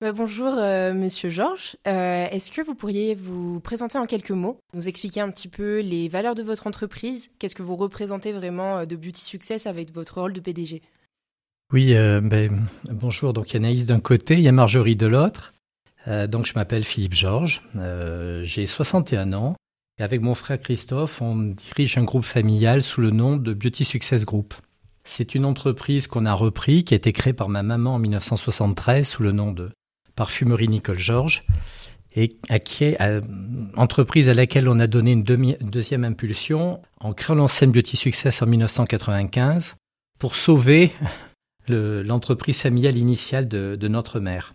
bonjour euh, Monsieur Georges, euh, est-ce que vous pourriez vous présenter en quelques mots, nous expliquer un petit peu les valeurs de votre entreprise, qu'est-ce que vous représentez vraiment euh, de Beauty Success avec votre rôle de PDG Oui, ben, bonjour, donc il y a Anaïs d'un côté, il y a Marjorie de l'autre. donc je m'appelle Philippe Georges, j'ai 61 ans. Avec mon frère Christophe, on dirige un groupe familial sous le nom de Beauty Success Group. C'est une entreprise qu'on a repris, qui a été créée par ma maman en 1973 sous le nom de Parfumerie Nicole Georges, et à qui est entreprise à laquelle on a donné une, deuxième impulsion en créant l'enseigne Beauty Success en 1995 pour sauver l'entreprise familiale initiale de, notre mère.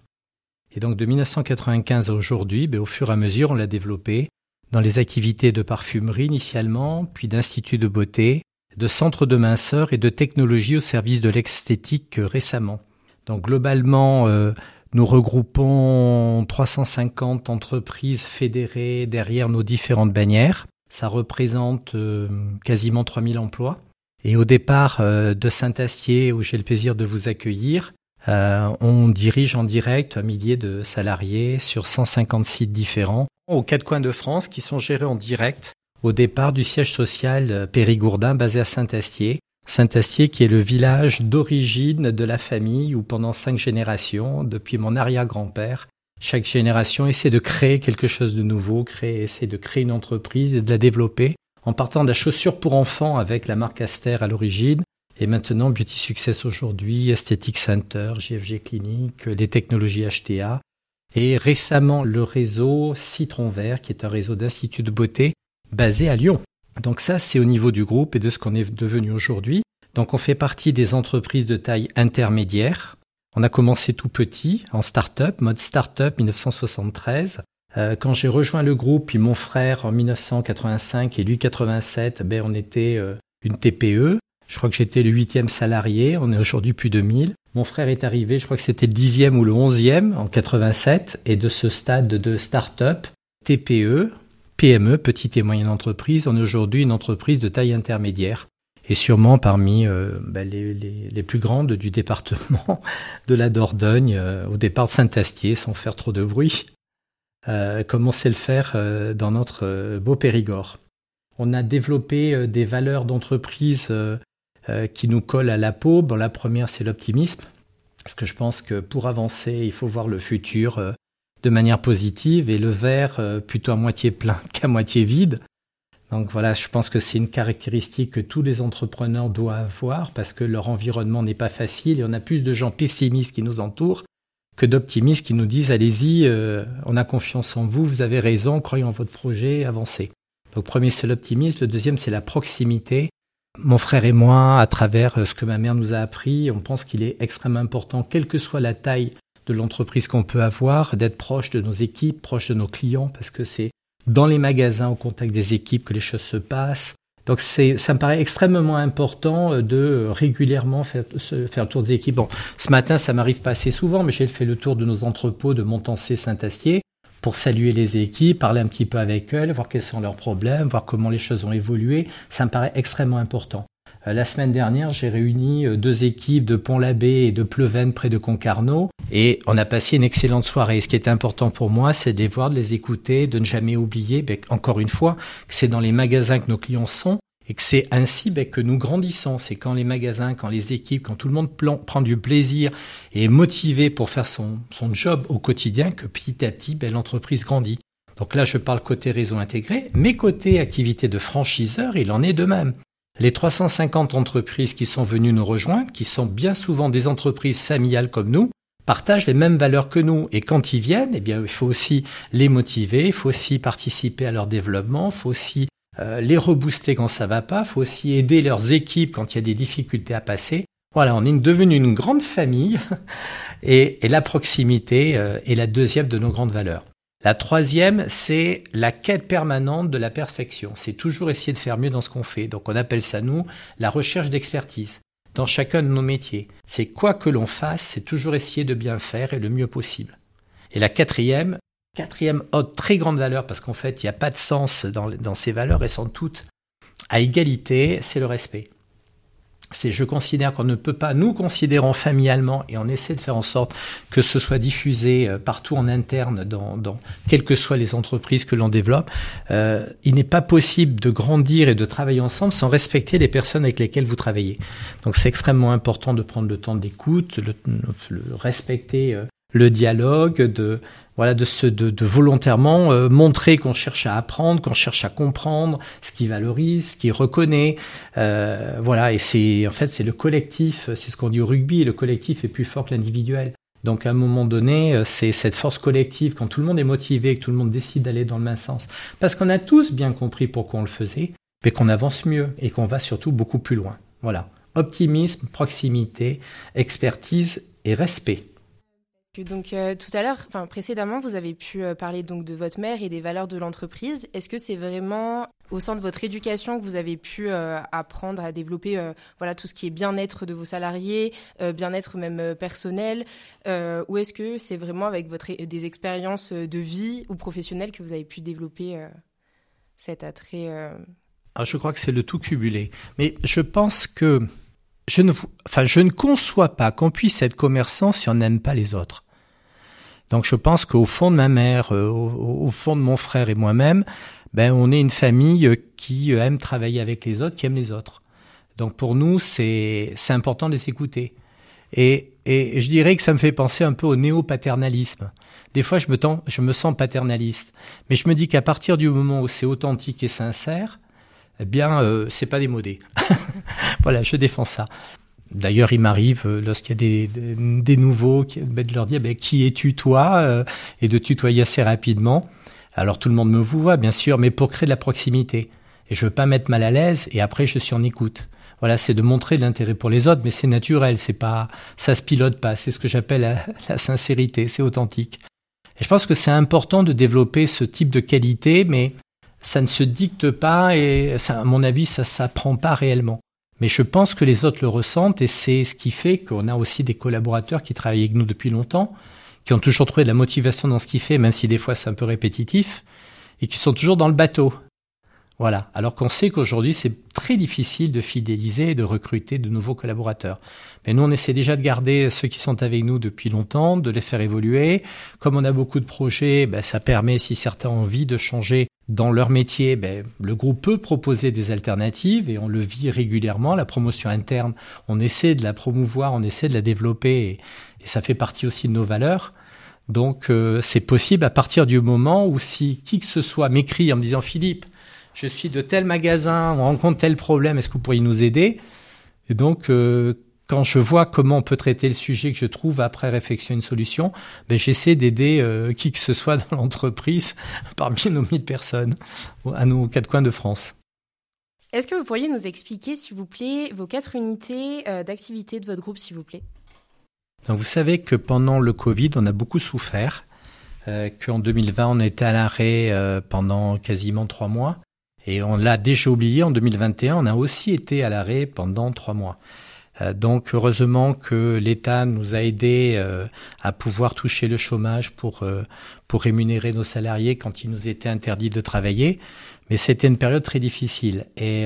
Et donc de 1995 à aujourd'hui, ben, au fur et à mesure, on l'a développé dans les activités de parfumerie initialement, puis d'institut de beauté, de centre de minceur et de technologie au service de l'esthétique récemment. Donc globalement, euh, nous regroupons 350 entreprises fédérées derrière nos différentes bannières. Ça représente euh, quasiment 3000 emplois. Et au départ euh, de Saint-Astier, où j'ai le plaisir de vous accueillir, euh, on dirige en direct un millier de salariés sur 150 sites différents aux quatre coins de France qui sont gérés en direct au départ du siège social périgourdin basé à Saint-Astier Saint-Astier qui est le village d'origine de la famille où pendant cinq générations, depuis mon arrière-grand-père, chaque génération essaie de créer quelque chose de nouveau, créer, essaie de créer une entreprise et de la développer en partant de la chaussure pour enfants avec la marque Aster à l'origine et maintenant Beauty Success aujourd'hui, Aesthetic Center, JFG Clinique, les technologies HTA et récemment le réseau Citron Vert qui est un réseau d'instituts de beauté basé à Lyon. Donc ça, c'est au niveau du groupe et de ce qu'on est devenu aujourd'hui. Donc on fait partie des entreprises de taille intermédiaire. On a commencé tout petit, en start-up, mode start-up 1973. Euh, quand j'ai rejoint le groupe, puis mon frère en 1985 et lui 87, ben on était euh, une TPE. Je crois que j'étais le huitième salarié, on est aujourd'hui plus de 1000. Mon frère est arrivé, je crois que c'était le dixième ou le onzième en 87, et de ce stade de start-up, TPE, PME, petite et moyenne entreprise, on est aujourd'hui une entreprise de taille intermédiaire et sûrement parmi euh, bah, les, plus grandes du département de la Dordogne, euh, au départ de Saint-Astier, sans faire trop de bruit, euh, comme on sait le faire dans notre beau Périgord. On a développé des valeurs d'entreprise qui nous collent à la peau. Bon, la première, c'est l'optimisme, parce que je pense que pour avancer, il faut voir le futur de manière positive et le verre euh, plutôt à moitié plein qu'à moitié vide. Donc voilà, je pense que c'est une caractéristique que tous les entrepreneurs doivent avoir parce que leur environnement n'est pas facile et on a plus de gens pessimistes qui nous entourent que d'optimistes qui nous disent allez-y, euh, on a confiance en vous, vous avez raison, croyons en votre projet, avancez. Donc premier c'est l'optimisme, le deuxième c'est la proximité. Mon frère et moi, à travers euh, ce que ma mère nous a appris, on pense qu'il est extrêmement important, quelle que soit la taille de l'entreprise qu'on peut avoir, d'être proche de nos équipes, proche de nos clients, parce que c'est dans les magasins, au contact des équipes, que les choses se passent. Donc c'est, ça me paraît extrêmement important euh, de régulièrement faire, faire le tour des équipes. Bon, ce matin, ça m'arrive pas assez souvent, mais j'ai fait le tour de nos entrepôts de Montancé, Saint-Astier pour saluer les équipes, parler un petit peu avec elles, voir quels sont leurs problèmes, voir comment les choses ont évolué. Ça me paraît extrêmement important. Euh, la semaine dernière, j'ai réuni euh, deux équipes de Pont-l'Abbé et de Pleven près de Concarneau et on a passé une excellente soirée. Ce qui est important pour moi, c'est de les voir, de les écouter, de ne jamais oublier, ben, encore une fois, que c'est dans les magasins que nos clients sont et que c'est ainsi ben, que nous grandissons. C'est quand les magasins, quand les équipes, quand tout le monde prend du plaisir et est motivé pour faire son, job au quotidien que petit à petit, ben, l'entreprise grandit. Donc là, je parle côté réseau intégré, mais côté activité de franchiseur, il en est de même. Les 350 entreprises qui sont venues nous rejoindre, qui sont bien souvent des entreprises familiales comme nous, partagent les mêmes valeurs que nous. Et quand ils viennent, eh bien, il faut aussi les motiver, il faut aussi participer à leur développement, il faut aussi euh, les rebooster quand ça va pas, il faut aussi aider leurs équipes quand il y a des difficultés à passer. Voilà, on est devenu une grande famille et, la proximité euh, est la deuxième de nos grandes valeurs. La troisième, c'est la quête permanente de la perfection. C'est toujours essayer de faire mieux dans ce qu'on fait. Donc on appelle ça, nous, la recherche d'expertise dans chacun de nos métiers. C'est quoi que l'on fasse, c'est toujours essayer de bien faire et le mieux possible. Et la quatrième, quatrième haute très grande valeur, parce qu'en fait, il n'y a pas de sens dans, dans ces valeurs, elles sont toutes à égalité, c'est le respect c'est je considère qu'on ne peut pas, nous considérons familialement, et on essaie de faire en sorte que ce soit diffusé euh, partout en interne, dans, dans quelles que soient les entreprises que l'on développe, euh, il n'est pas possible de grandir et de travailler ensemble sans respecter les personnes avec lesquelles vous travaillez. Donc c'est extrêmement important de prendre le temps d'écoute, le, respecter euh, le dialogue, de voilà, de, se, de, de volontairement euh, montrer qu'on cherche à apprendre, qu'on cherche à comprendre ce qui valorise, ce qui reconnaît. Euh, voilà, et c'est en fait c'est le collectif, c'est ce qu'on dit au rugby, le collectif est plus fort que l'individuel. Donc à un moment donné, euh, c'est cette force collective, quand tout le monde est motivé, que tout le monde décide d'aller dans le même sens, parce qu'on a tous bien compris pourquoi on le faisait, mais qu'on avance mieux et qu'on va surtout beaucoup plus loin. Voilà, optimisme, proximité, expertise et respect. Donc euh, tout à l'heure, enfin précédemment, vous avez pu euh, parler donc de votre mère et des valeurs de l'entreprise. Est-ce que c'est vraiment au sein de votre éducation que vous avez pu euh, apprendre à développer voilà tout ce qui est bien-être de vos salariés, bien-être même personnel, ou est-ce que c'est vraiment avec votre des expériences de vie ou professionnelles que vous avez pu développer cet attrait ah, je crois que c'est le tout cumulé. Mais je pense que je ne, enfin, je ne conçois pas qu'on puisse être commerçant si on n'aime pas les autres. Donc je pense qu'au fond de ma mère, euh, au, fond de mon frère et moi-même, ben on est une famille euh, qui euh, aime travailler avec les autres, qui aime les autres. Donc pour nous, c'est c'est important de les écouter. Et, et je dirais que ça me fait penser un peu au néo-paternalisme. Des fois, je me, je me sens paternaliste, mais je me dis qu'à partir du moment où c'est authentique et sincère, eh bien, euh, c'est pas démodé. voilà, je défends ça. D'ailleurs, il m'arrive, euh, lorsqu'il y a des, des, nouveaux, ben, de leur dire ben, qui es-tu toi euh, et de tutoyer assez rapidement. Alors tout le monde me voit, bien sûr, mais pour créer de la proximité. Et je veux pas mettre mal à l'aise. Et après, je suis en écoute. Voilà, c'est de montrer l'intérêt pour les autres, mais c'est naturel. C'est pas, ça se pilote pas. C'est ce que j'appelle la, la sincérité. C'est authentique. Et je pense que c'est important de développer ce type de qualité, mais ça ne se dicte pas et, ça, à mon avis, ça s'apprend pas réellement. Mais je pense que les autres le ressentent et c'est ce qui fait qu'on a aussi des collaborateurs qui travaillent avec nous depuis longtemps, qui ont toujours trouvé de la motivation dans ce qu'ils font, même si des fois c'est un peu répétitif, et qui sont toujours dans le bateau. Voilà. Alors qu'on sait qu'aujourd'hui, c'est très difficile de fidéliser et de recruter de nouveaux collaborateurs. Mais nous, on essaie déjà de garder ceux qui sont avec nous depuis longtemps, de les faire évoluer. Comme on a beaucoup de projets, ben, ça permet, si certains ont envie de changer dans leur métier, ben, le groupe peut proposer des alternatives et on le vit régulièrement. La promotion interne, on essaie de la promouvoir, on essaie de la développer et, ça fait partie aussi de nos valeurs. Donc euh, c'est possible à partir du moment où si qui que ce soit m'écrit en me disant Philippe, je suis de tel magasin, on rencontre tel problème, est-ce que vous pourriez nous aider? Et donc, euh, quand je vois comment on peut traiter le sujet que je trouve après réflexion une solution, ben j'essaie d'aider euh, qui que ce soit dans l'entreprise parmi nos 1000 personnes à nos quatre coins de France. Est-ce que vous pourriez nous expliquer, s'il vous plaît, vos quatre unités euh, d'activité de votre groupe, s'il vous plaît? Donc, Vous savez que pendant le Covid, on a beaucoup souffert, qu'en 2020, on était à l'arrêt pendant quasiment trois mois. Et on l'a déjà oublié, en 2021, on a aussi été à l'arrêt pendant trois mois. Euh, donc heureusement que l'État nous a aidés euh, à pouvoir toucher le chômage pour, euh, pour rémunérer nos salariés quand il nous était interdit de travailler. Mais c'était une période très difficile. Et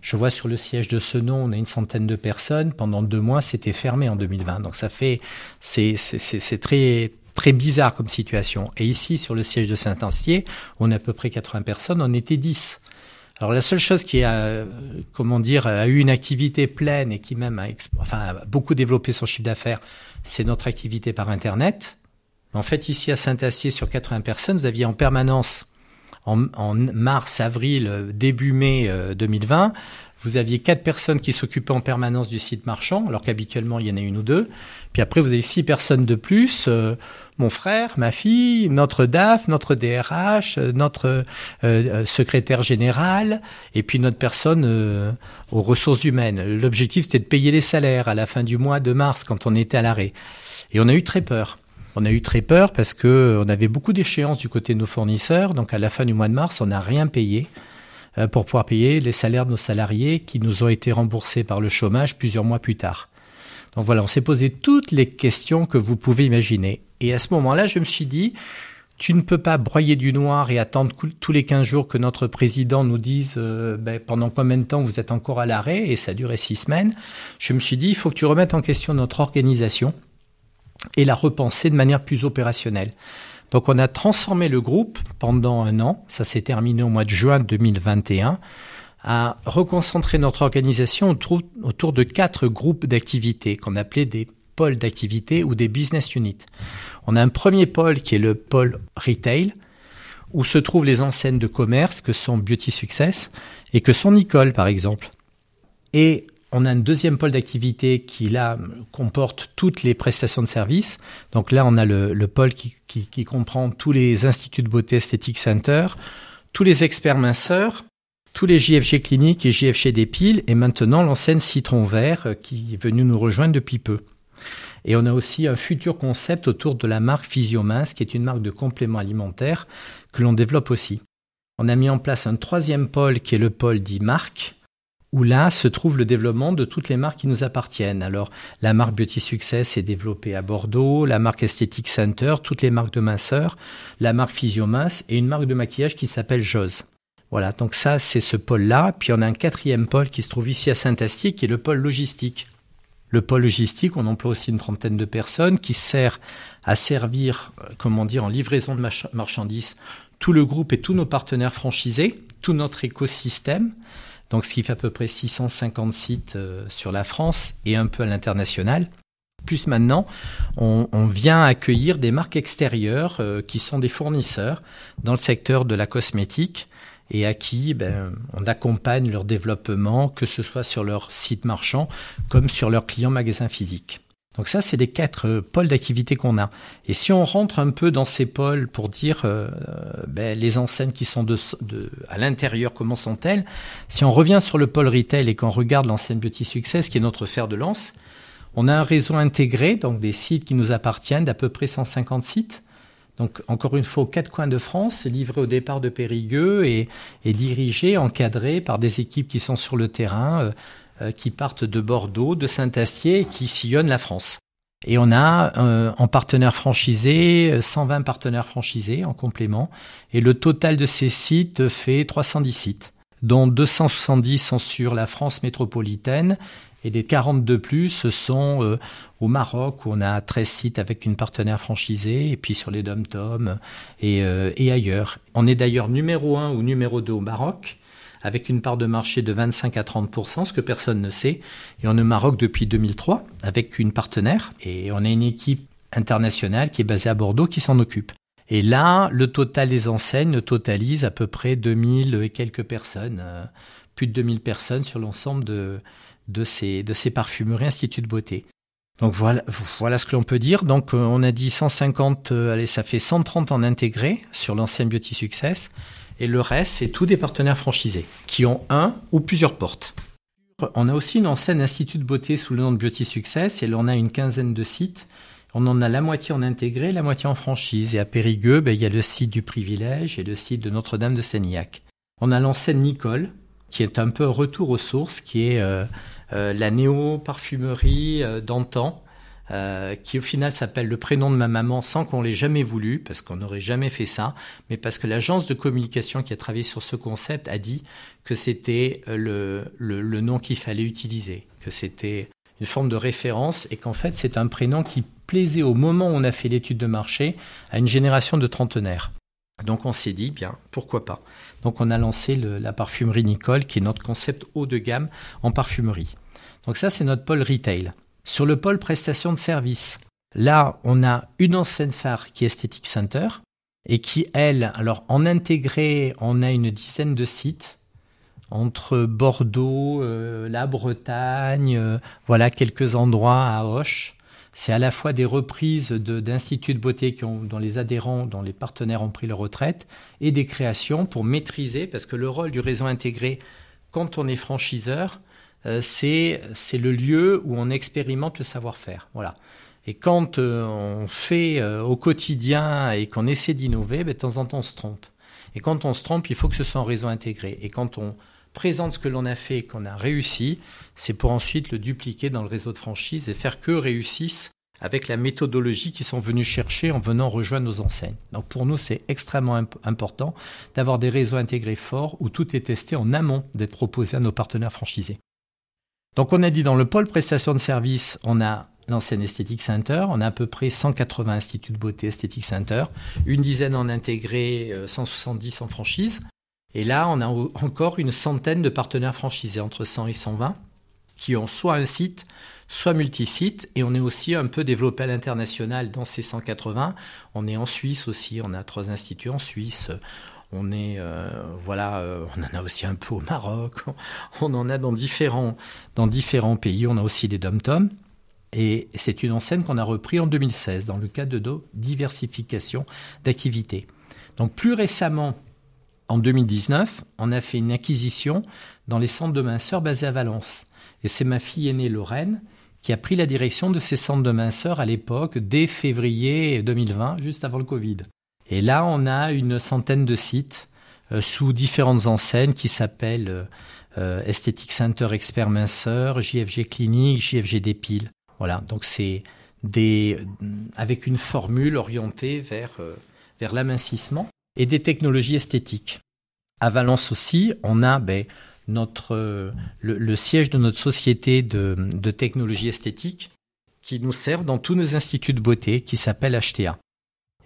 je vois sur le siège de ce nom, on a une centaine de personnes. Pendant deux mois, c'était fermé en 2020. Donc ça fait, c'est, c'est, très, très bizarre comme situation. Et ici, sur le siège de Saint-Ancier, on a à peu près 80 personnes, on était 10. Alors la seule chose qui a, comment dire, a eu une activité pleine et qui même a, enfin, beaucoup développé son chiffre d'affaires, c'est notre activité par Internet. En fait, ici à Saint-Acier, sur 80 personnes, vous aviez en permanence, en, en mars, avril, début mai 2020, euh, vous aviez quatre personnes qui s'occupaient en permanence du site marchand, alors qu'habituellement il y en a une ou deux. Puis après, vous avez six personnes de plus, euh, mon frère, ma fille, notre DAF, notre DRH, euh, notre euh, euh, secrétaire général, et puis notre personne aux ressources humaines. L'objectif, c'était de payer les salaires à la fin du mois de mars, quand on était à l'arrêt. Et on a eu très peur. On a eu très peur parce que on avait beaucoup d'échéances du côté de nos fournisseurs. Donc à la fin du mois de mars, on n'a rien payé euh, pour pouvoir payer les salaires de nos salariés qui nous ont été remboursés par le chômage plusieurs mois plus tard. Donc voilà, on s'est posé toutes les questions que vous pouvez imaginer. Et à ce moment-là, je me suis dit, tu ne peux pas broyer du noir et attendre tous les 15 jours que notre président nous dise euh, ben, pendant combien de temps vous êtes encore à l'arrêt, et ça durait six semaines. Je me suis dit, il faut que tu remettes en question notre organisation et la repenser de manière plus opérationnelle. Donc on a transformé le groupe pendant un an, ça s'est terminé au mois de juin 2021, à reconcentrer notre organisation autour, de quatre groupes d'activités qu'on appelait des pôles d'activité ou des business units. On a un premier pôle qui est le pôle retail, où se trouvent les enseignes de commerce que sont Beauty Success et que sont Nicole, par exemple. Et on a un deuxième pôle d'activité qui, là, comporte toutes les prestations de services. Donc là, on a le, pôle qui, qui, comprend tous les instituts de beauté esthétique center, tous les experts minceurs, tous les JFG cliniques et JFG des piles, et maintenant l'enseigne Citron Vert euh, qui est venue nous rejoindre depuis peu. Et on a aussi un futur concept autour de la marque Physiomince, qui est une marque de compléments alimentaires que l'on développe aussi. On a mis en place un troisième pôle qui est le pôle dit marque, où là se trouve le développement de toutes les marques qui nous appartiennent. Alors, la marque Beauty Success est développée à Bordeaux, la marque Aesthetic Center, toutes les marques de minceur, la marque Physiomince et une marque de maquillage qui s'appelle Jose. Voilà, donc ça, c'est ce pôle-là. Puis on a un quatrième pôle qui se trouve ici à Saint-Astic, qui est le pôle logistique. Le pôle logistique, on emploie aussi une trentaine de personnes qui sert à servir, euh, comment dire, en livraison de marchandises tout le groupe et tous nos partenaires franchisés, tout notre écosystème. Donc, ce qui fait à peu près 650 sites euh, sur la France et un peu à l'international. Plus maintenant, on, vient accueillir des marques extérieures euh, qui sont des fournisseurs dans le secteur de la cosmétique et à qui ben, on accompagne leur développement, que ce soit sur leur site marchand comme sur leurs clients magasins physiques. Donc ça, c'est les quatre pôles d'activité qu'on a. Et si on rentre un peu dans ces pôles pour dire euh, ben, les enseignes qui sont de, à l'intérieur, comment sont-elles Si on revient sur le pôle retail et qu'on regarde l'enseigne Beauty Success, qui est notre fer de lance, on a un réseau intégré, donc des sites qui nous appartiennent, d'à peu près 150 sites, donc, encore une fois, quatre coins de France, livré au départ de Périgueux et, dirigé, encadré par des équipes qui sont sur le terrain, euh, euh, qui partent de Bordeaux, de Saint-Astier qui sillonnent la France. Et on a euh, en partenaire franchisé 120 partenaires franchisés en complément. Et le total de ces sites fait 310 sites, dont 270 sont sur la France métropolitaine et les 42 plus sont euh, au Maroc où on a 13 sites avec une partenaire franchisée et puis sur les dom-tom et, euh, et ailleurs. On est d'ailleurs numéro 1 ou numéro 2 au Maroc avec une part de marché de 25 à 30% ce que personne ne sait. Et on est au Maroc depuis 2003 avec une partenaire et on a une équipe internationale qui est basée à Bordeaux qui s'en occupe. Et là, le total des enseignes totalise à peu près 2000 et quelques personnes, euh, plus de 2000 personnes sur l'ensemble de, de ces, de ces parfumeries instituts de beauté. Donc voilà, voilà ce que l'on peut dire. Donc euh, on a dit 150, euh, allez, ça fait 130 en intégré sur l'ancien Beauty Success. Et le reste, c'est tous des partenaires franchisés qui ont un ou plusieurs portes. On a aussi une ancienne institut de beauté sous le nom de Beauty Success et là on a une quinzaine de sites. On en a la moitié en intégré, la moitié en franchise. Et à Périgueux, ben, il y a le site du Privilège et le site de Notre-Dame de Sénillac. On a l'enseigne Nicole, qui est un peu un retour aux sources, qui est euh, euh, la néo-parfumerie euh, d'antan, euh, qui au final s'appelle le prénom de ma maman sans qu'on l'ait jamais voulu, parce qu'on n'aurait jamais fait ça, mais parce que l'agence de communication qui a travaillé sur ce concept a dit que c'était le, le, nom qu'il fallait utiliser, que c'était une forme de référence et qu'en fait c'est un prénom qui plaisait au moment où on a fait l'étude de marché à une génération de trentenaires. Donc on s'est dit, bien, pourquoi pas? Donc on a lancé la parfumerie Nicole, qui est notre concept haut de gamme en parfumerie. Donc ça, c'est notre pôle retail. Sur le pôle prestation de service, là, on a une enseigne phare qui est Aesthetic Center, et qui, elle, alors en intégré, on a une dizaine de sites entre Bordeaux, euh, la Bretagne, euh, voilà quelques endroits à Hoche. C'est à la fois des reprises d'instituts de, beauté dont les adhérents, dont les partenaires ont pris leur retraite, et des créations pour maîtriser, parce que le rôle du réseau intégré, quand on est franchiseur, c'est le lieu où on expérimente le savoir-faire. Voilà. Et quand on fait au quotidien et qu'on essaie d'innover, ben, de temps en temps on se trompe. Et quand on se trompe, il faut que ce soit un réseau intégré. Et quand on présente ce que l'on a fait et qu'on a réussi, c'est pour ensuite le dupliquer dans le réseau de franchise et faire que réussissent avec la méthodologie qu'ils sont venus chercher en venant rejoindre nos enseignes. Donc pour nous, c'est extrêmement important d'avoir des réseaux intégrés forts où tout est testé en amont d'être proposé à nos partenaires franchisés. Donc on a dit dans le pôle prestation de services, on a l'enseigne Esthétique Center, on a à peu près 180 instituts de beauté Esthétique Center, une dizaine en intégré, 170 en franchise. Et là, on a encore une centaine de partenaires franchisés, entre 100 et 120, qui ont soit un site, soit multi-sites. Et on est aussi un peu développé à l'international dans ces 180. On est en Suisse aussi, on a trois instituts en Suisse. On est, euh, voilà, euh, on en a aussi un peu au Maroc. On en a dans différents, pays. On a aussi des dom-toms. Et c'est une enseigne qu'on a repris en 2016 dans le cadre de diversification d'activités. Donc plus récemment, en 2019, on a fait une acquisition dans les centres de minceur basés à Valence. Et c'est ma fille aînée Lorraine qui a pris la direction de ces centres de minceur à l'époque, dès février 2020, juste avant le Covid. Et là, on a une centaine de sites euh, sous différentes enseignes qui s'appellent euh, euh, Esthétique Center Expert Minceur, JFG Clinique, JFG Dépile. Voilà, donc c'est des avec une formule orientée vers, vers l'amincissement et des technologies esthétiques. À Valence aussi, on a ben, notre, le, siège de notre société de, de technologie esthétique qui nous sert dans tous nos instituts de beauté qui s'appelle HTA.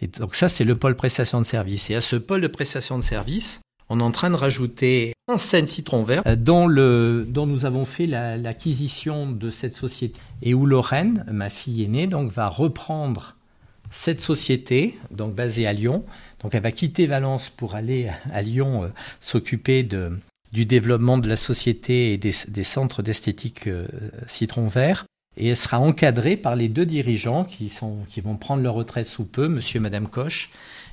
Et donc ça, c'est le pôle prestation de service. Et à ce pôle de prestation de service, on est en train de rajouter un scène citron vert euh, dont, le, dont nous avons fait l'acquisition de cette société et où Lorraine, ma fille aînée, donc va reprendre cette société, donc basée à Lyon, donc elle va quitter Valence pour aller à Lyon euh, s'occuper de, du développement de la société et des, centres d'esthétique euh, Citron Vert. Et elle sera encadrée par les deux dirigeants qui, sont, qui vont prendre leur retraite sous peu, monsieur et madame Koch.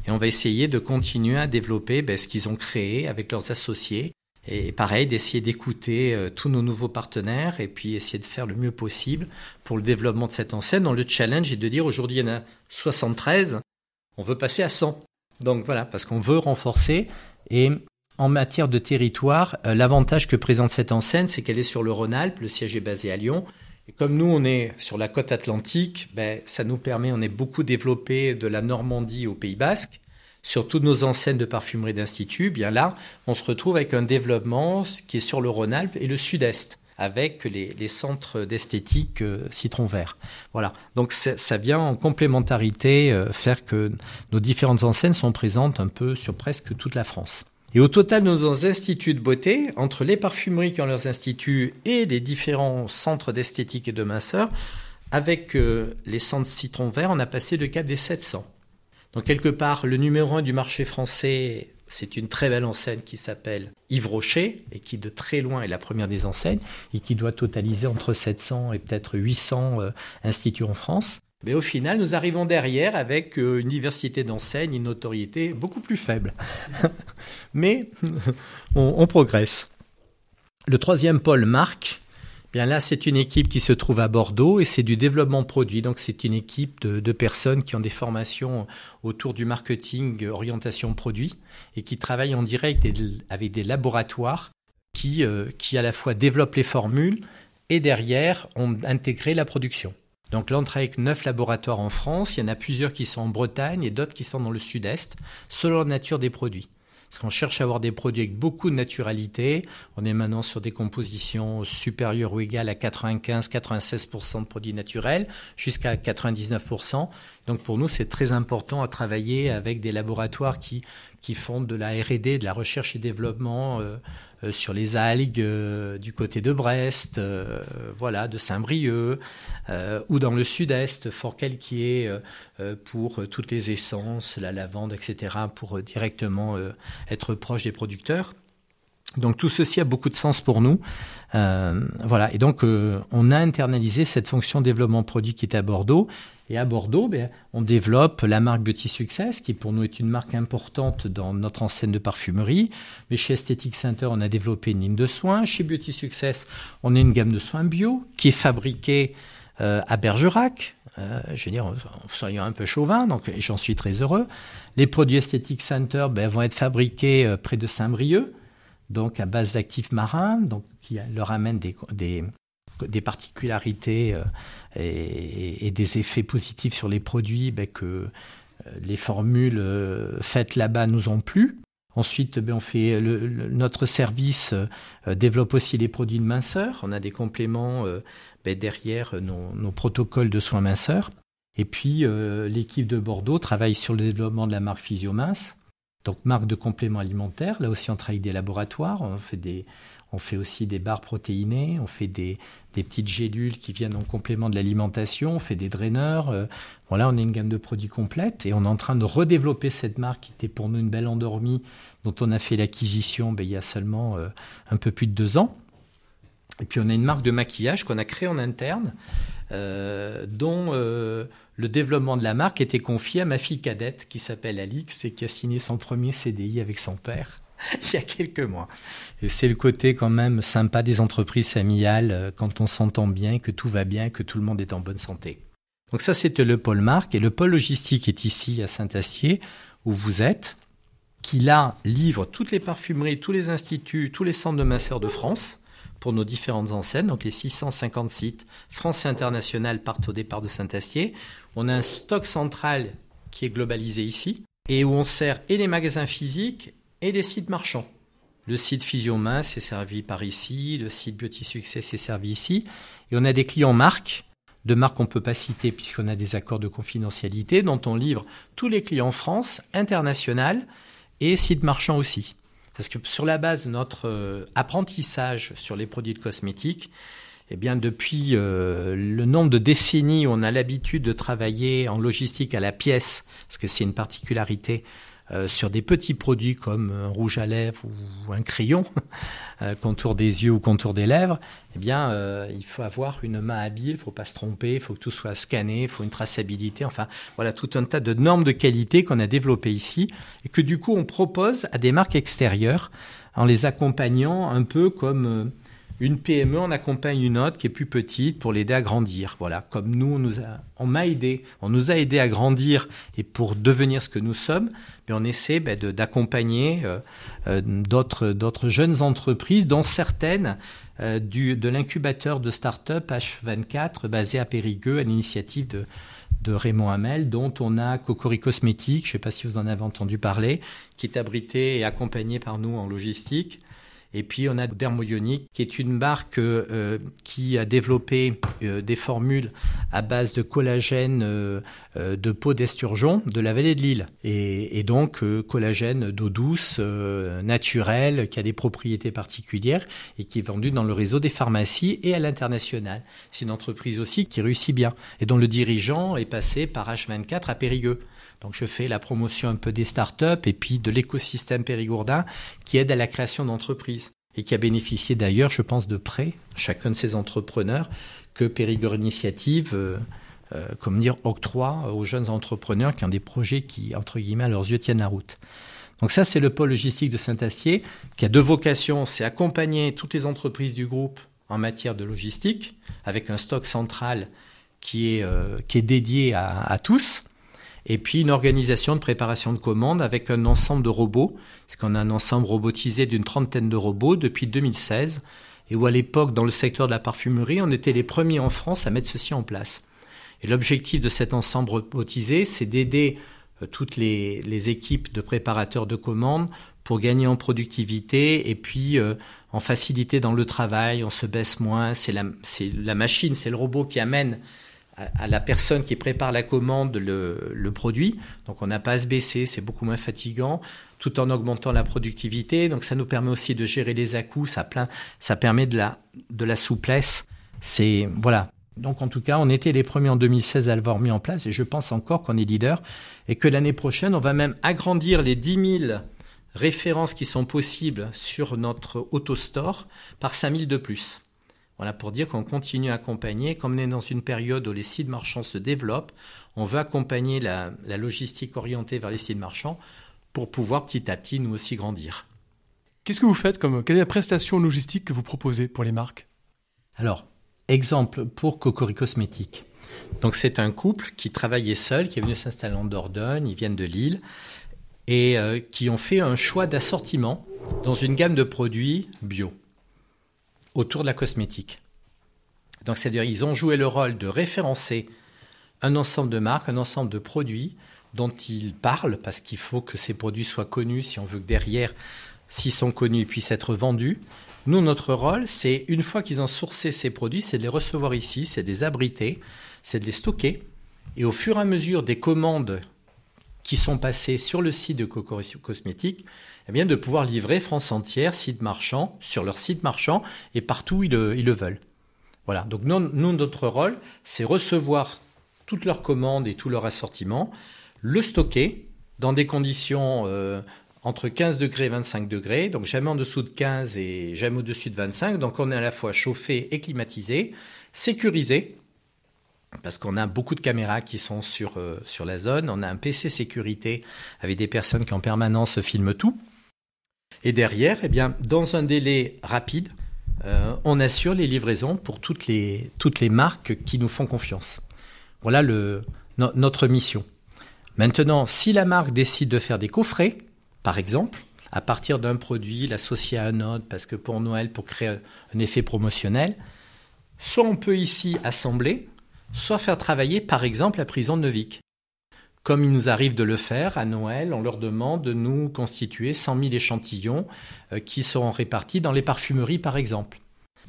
Et on va essayer de continuer à développer ben, ce qu'ils ont créé avec leurs associés. Et pareil, d'essayer d'écouter euh, tous nos nouveaux partenaires et puis essayer de faire le mieux possible pour le développement de cette enseigne. Dans le challenge est de dire aujourd'hui il y en a 73, on veut passer à 100. Donc voilà, parce qu'on veut renforcer. Et en matière de territoire, euh, l'avantage que présente cette enseigne, c'est qu'elle est sur le Rhône-Alpes, le siège est basé à Lyon. Comme nous, on est sur la côte atlantique, ben, ça nous permet, on est beaucoup développé de la Normandie au Pays Basque. Sur toutes nos enseignes de parfumerie d'institut, bien là, on se retrouve avec un développement qui est sur le Rhône-Alpes et le Sud-Est avec les, centres d'esthétique euh, citron vert. Voilà. Donc ça vient en complémentarité euh, faire que nos différentes enseignes sont présentes un peu sur presque toute la France. Et au total, nos instituts de beauté, entre les parfumeries qui ont leurs instituts et les différents centres d'esthétique et de minceur, avec euh, les centres citron vert, on a passé le cap des 700. Donc quelque part, le numéro un du marché français c'est une très belle enseigne qui s'appelle Yves Rocher et qui de très loin est la première des enseignes et qui doit totaliser entre 700 et peut-être 800 euh, instituts en France. Mais au final, nous arrivons derrière avec euh, une diversité d'enseignes, une notoriété beaucoup plus faible. Mais on progresse. Le troisième pôle marque Bien là, c'est une équipe qui se trouve à Bordeaux et c'est du développement produit. Donc c'est une équipe de, personnes qui ont des formations autour du marketing, orientation produit et qui travaillent en direct avec des laboratoires qui, euh, qui à la fois développent les formules et derrière ont intégré la production. Donc là, on travaille avec neuf laboratoires en France. Il y en a plusieurs qui sont en Bretagne et d'autres qui sont dans le sud-est, selon la nature des produits. Parce qu'on cherche à avoir des produits avec beaucoup de naturalité. On est maintenant sur des compositions supérieures ou égales à 95-96% de produits naturels, jusqu'à 99%. Donc pour nous, c'est très important à travailler avec des laboratoires qui, qui font de la R&D, de la recherche et développement euh, euh, sur les algues euh, du côté de Brest, voilà, de Saint-Brieuc, ou dans le sud-est, Fort-Calquier, pour toutes les essences, la lavande, etc., pour directement être proche des producteurs. Donc tout ceci a beaucoup de sens pour nous. voilà. Et donc on a internalisé cette fonction développement produit qui est à Bordeaux. Et à Bordeaux, ben, on développe la marque Beauty Success, qui pour nous est une marque importante dans notre enseigne de parfumerie. Mais chez Aesthetic Center, on a développé une ligne de soins. Chez Beauty Success, on a une gamme de soins bio qui est fabriquée à Bergerac, je veux dire, en soyant un peu chauvin, donc j'en suis très heureux. Les produits esthétiques Center ben, vont être fabriqués près de Saint-Brieuc, donc à base d'actifs marins, donc qui leur amènent des particularités et, des effets positifs sur les produits ben, que les formules faites là-bas nous ont plu. Ensuite, ben, on fait notre service euh, développe aussi les produits de minceur. On a des compléments euh, ben, derrière nos, protocoles de soins minceurs. Et puis, euh, l'équipe de Bordeaux travaille sur le développement de la marque Physiomince, donc marque de compléments alimentaires. Là aussi, on travaille des laboratoires. On fait des, on fait aussi des barres protéinées, on fait des, petites gélules qui viennent en complément de l'alimentation, on fait des draineurs. voilà, on a une gamme de produits complète et on est en train de redévelopper cette marque qui était pour nous une belle endormie dont on a fait l'acquisition ben, il y a seulement euh, un peu plus de deux ans. Et puis on a une marque de maquillage qu'on a créée en interne, euh, dont euh, le développement de la marque était confié à ma fille cadette qui s'appelle Alix et qui a signé son premier CDI avec son père il y a quelques mois. Et c'est le côté quand même sympa des entreprises familiales quand on s'entend bien, que tout va bien, que tout le monde est en bonne santé. Donc ça c'était le pôle marque et le pôle logistique est ici à Saint-Astier où vous êtes qui là livre toutes les parfumeries, tous les instituts, tous les centres de masseurs de France pour nos différentes enseignes, donc les 650 sites France international partent au départ de Saint-Astier. On a un stock central qui est globalisé ici et où on sert et les magasins physiques et les sites marchands. Le site Physiomain c'est servi par ici, le site Beauty Success c'est servi ici, et on a des clients marques, de marques qu'on ne peut pas citer puisqu'on a des accords de confidentialité, dont on livre tous les clients France, international, et sites marchands aussi. Parce que sur la base de notre euh, apprentissage sur les produits de cosmétiques, eh bien depuis euh, le nombre de décennies où on a l'habitude de travailler en logistique à la pièce, parce que c'est une particularité sur des petits produits comme un rouge à lèvres ou un crayon, euh, contour des yeux ou contour des lèvres, eh bien, euh, il faut avoir une main habile, il ne faut pas se tromper, il faut que tout soit scanné, il faut une traçabilité, enfin, voilà, tout un tas de normes de qualité qu'on a développées ici et que du coup, on propose à des marques extérieures en les accompagnant un peu comme une PME on accompagne une autre qui est plus petite pour l'aider à grandir. Voilà, comme nous, on nous a, on m'a aidé, on nous a aidé à grandir et pour devenir ce que nous sommes, mais on essaie ben, d'accompagner euh, euh, d'autres jeunes entreprises, dont certaines euh, de l'incubateur de start-up H24 basé à Périgueux, à l'initiative de de Raymond Hamel, dont on a Cocori Cosmétique, je ne sais pas si vous en avez entendu parler, qui est abrité et accompagné par nous en logistique. Et puis on a Dermoionic, qui est une marque euh, qui a développé euh, des formules à base de collagène euh, de peau d'esturgeon de la vallée de Lille. Et, et donc collagène d'eau douce, naturelle, qui a des propriétés particulières et qui est vendu dans le réseau des pharmacies et à l'international. C'est une entreprise aussi qui réussit bien et dont le dirigeant est passé par H24 à Périgueux. Donc je fais la promotion un peu des startups et puis de l'écosystème périgourdin qui aide à la création d'entreprises et qui a bénéficié d'ailleurs, je pense, de prêts, chacun de ces entrepreneurs, que Périgord Initiative, euh, euh, comme dire, octroie aux jeunes entrepreneurs qui ont des projets qui, entre guillemets, à leurs yeux tiennent la route. Donc ça, c'est le pôle logistique de Saint-Astier, qui a deux vocations, c'est accompagner toutes les entreprises du groupe en matière de logistique, avec un stock central qui est, euh, qui est dédié à, à tous, et puis une organisation de préparation de commandes avec un ensemble de robots, parce qu'on a un ensemble robotisé d'une trentaine de robots depuis 2016, et où à l'époque, dans le secteur de la parfumerie, on était les premiers en France à mettre ceci en place. Et l'objectif de cet ensemble robotisé, c'est d'aider euh, toutes les, équipes de préparateurs de commandes pour gagner en productivité et puis euh, en facilité dans le travail, on se baisse moins, c'est la, la machine, c'est le robot qui amène à, la personne qui prépare la commande le, produit. Donc on n'a pas à se baisser, c'est beaucoup moins fatigant, tout en augmentant la productivité. Donc ça nous permet aussi de gérer les à-coups, ça, ça permet de la, de la souplesse. C'est voilà. Donc en tout cas, on était les premiers en 2016 à l'avoir mis en place et je pense encore qu'on est leader et que l'année prochaine, on va même agrandir les 10 000 références qui sont possibles sur notre autostore par 5 000 de plus. Voilà pour dire qu'on continue à accompagner. Comme on est dans une période où les sites marchands se développent, on veut accompagner la, logistique orientée vers les sites marchands pour pouvoir petit à petit nous aussi grandir. Qu'est-ce que vous faites comme quelle est la prestation logistique que vous proposez pour les marques? Alors, Exemple pour Cocori Cosmétiques. Donc c'est un couple qui travaillait seul, qui est venu s'installer en Dordogne, ils viennent de Lille, et euh, qui ont fait un choix d'assortiment dans une gamme de produits bio autour de la cosmétique. Donc c'est-à-dire ils ont joué le rôle de référencer un ensemble de marques, un ensemble de produits dont ils parlent, parce qu'il faut que ces produits soient connus si on veut que derrière, s'ils sont connus, ils puissent être vendus. Nous, notre rôle, c'est une fois qu'ils ont sourcé ces produits, c'est de les recevoir ici, c'est de les abriter, c'est de les stocker. Et au fur et à mesure des commandes qui sont passées sur le site de Cocoricio Cosmétiques, eh bien de pouvoir livrer France entière, site marchand, sur leur site marchand et partout où ils le, veulent. Voilà. Donc nous, notre rôle, c'est recevoir toutes leurs commandes et tout leur assortiment, le stocker dans des conditions euh, entre 15 degrés et 25 degrés, donc jamais en dessous de 15 et jamais au-dessus de 25. Donc on est à la fois chauffé et climatisé, sécurisé, parce qu'on a beaucoup de caméras qui sont sur, euh, sur la zone, on a un PC sécurité avec des personnes qui en permanence filment tout. Et derrière, eh bien, dans un délai rapide, euh, on assure les livraisons pour toutes les, marques qui nous font confiance. Voilà notre mission. Maintenant, si la marque décide de faire des coffrets, par exemple, à partir d'un produit, l'associer à un autre, parce que pour Noël, pour créer un effet promotionnel, soit on peut ici assembler, soit faire travailler par exemple la prison de Neuvik. Comme il nous arrive de le faire à Noël, on leur demande de nous constituer 100 000 échantillons euh, qui seront répartis dans les parfumeries par exemple.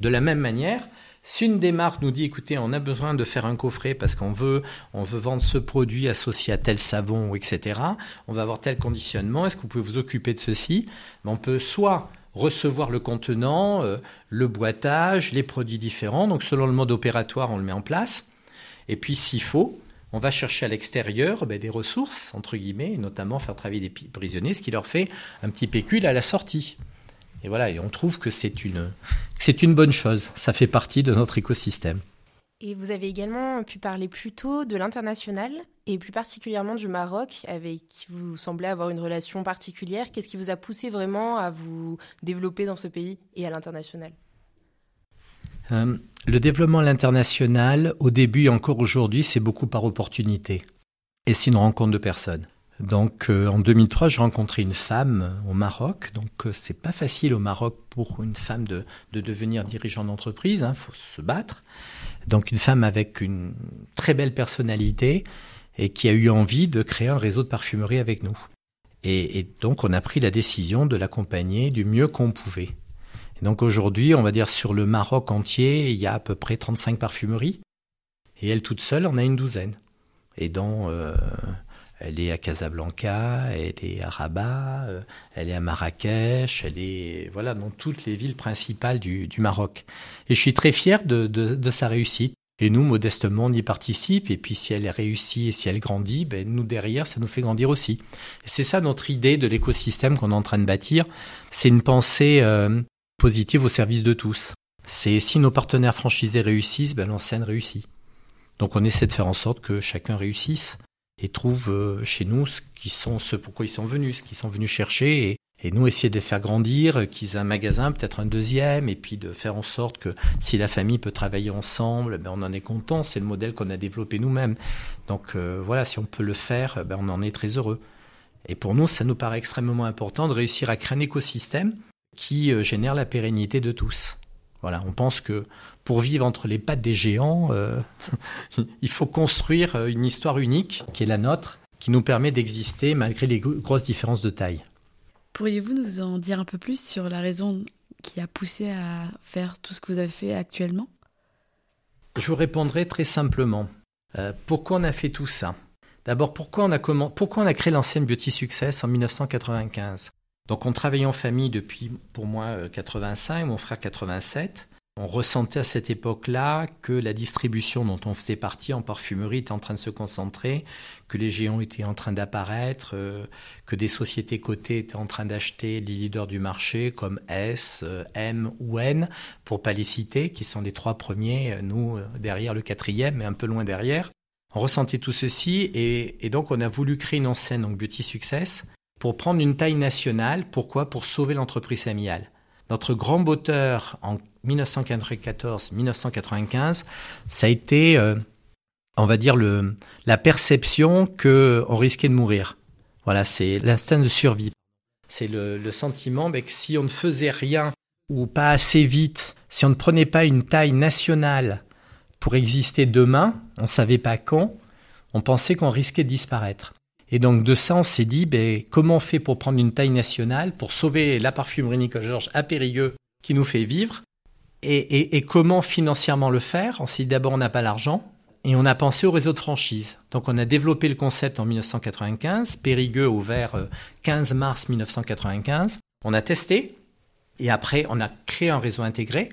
De la même manière, si une des marques nous dit écoutez, on a besoin de faire un coffret parce qu'on veut, on veut vendre ce produit associé à tel savon, etc., on va avoir tel conditionnement, est-ce que vous pouvez vous occuper de ceci? On peut soit recevoir le contenant, euh, le boitage, les produits différents, donc selon le mode opératoire, on le met en place, et puis, s'il faut, on va chercher à l'extérieur ben, des ressources, entre guillemets, notamment faire travailler des prisonniers, ce qui leur fait un petit pécule à la sortie. Et voilà, et on trouve que c'est une, c'est une bonne chose. Ça fait partie de notre écosystème. Et vous avez également pu parler plus tôt de l'international et plus particulièrement du Maroc, avec qui vous semblez avoir une relation particulière. Qu'est-ce qui vous a poussé vraiment à vous développer dans ce pays et à l'international? Euh, le développement à l'international, au début et encore aujourd'hui, c'est beaucoup par opportunité. Et c'est une rencontre de personnes. Donc euh, en 2003, j'ai rencontré une femme au Maroc. Donc euh, c'est pas facile au Maroc pour une femme de, devenir dirigeant d'entreprise. Il hein, faut se battre. Donc une femme avec une très belle personnalité et qui a eu envie de créer un réseau de parfumerie avec nous. et donc on a pris la décision de l'accompagner du mieux qu'on pouvait donc aujourd'hui, on va dire sur le Maroc entier, il y a à peu près 35 parfumeries. Et elle toute seule en a une douzaine. Et donc, euh, elle est à Casablanca, elle est à Rabat, euh, elle est à Marrakech, elle est voilà dans toutes les villes principales du, Maroc. Et je suis très fier de, sa réussite. Et nous, modestement, on y participe. Et puis, si elle réussit et si elle grandit, ben, nous, derrière, ça nous fait grandir aussi. C'est ça notre idée de l'écosystème qu'on est en train de bâtir. C'est une pensée euh, positive au service de tous. C'est si nos partenaires franchisés réussissent, ben l'enseigne réussit. Donc on essaie de faire en sorte que chacun réussisse et trouve euh, chez nous ce qui sont ce pourquoi ils sont venus, ce qu'ils sont venus chercher et, nous essayer de les faire grandir, qu'ils aient un magasin, peut-être un deuxième, et puis de faire en sorte que si la famille peut travailler ensemble, ben on en est content. C'est le modèle qu'on a développé nous-mêmes. Donc euh, voilà, si on peut le faire, ben on en est très heureux. Et pour nous, ça nous paraît extrêmement important de réussir à créer un écosystème qui euh, génère la pérennité de tous. Voilà, on pense que pour vivre entre les pattes des géants, euh, il faut construire euh, une histoire unique qui est la nôtre, qui nous permet d'exister malgré les grosses différences de taille. Pourriez-vous nous en dire un peu plus sur la raison qui a poussé à faire tout ce que vous avez fait actuellement? Je vous répondrai très simplement. pourquoi on a fait tout ça? D'abord, pourquoi, on a pourquoi on a créé l'ancienne Beauty Success en 1995 donc on travaillait en famille depuis, pour moi, 85, euh, mon frère 87. On ressentait à cette époque-là que la distribution dont on faisait partie en parfumerie était en train de se concentrer, que les géants étaient en train d'apparaître, euh, que des sociétés cotées étaient en train d'acheter les leaders du marché comme S, euh, M ou N, pour pas les citer, qui sont les trois premiers, nous derrière le quatrième, mais un peu loin derrière. On ressentait tout ceci et, et donc on a voulu créer une enseigne, donc Beauty Success, pour prendre une taille nationale. Pourquoi? Pour sauver l'entreprise familiale. notre grand moteur en 1994-1995, ça a été, euh, on va dire, le, la perception qu'on risquait de mourir. Voilà, c'est l'instinct de survie. C'est le, sentiment que si on ne faisait rien ou pas assez vite, si on ne prenait pas une taille nationale pour exister demain, on ne savait pas quand, on pensait qu'on risquait de disparaître. Et donc de ça, on s'est dit, ben, comment on fait pour prendre une taille nationale, pour sauver la parfumerie Nicole Georges à Périgueux qui nous fait vivre, et, et, comment financièrement le faire? On s'est dit d'abord, on n'a pas l'argent, et on a pensé au réseau de franchise. Donc on a développé le concept en 1995, Périgueux ouvert 15 euh, mars 1995. On a testé, et après on a créé un réseau intégré.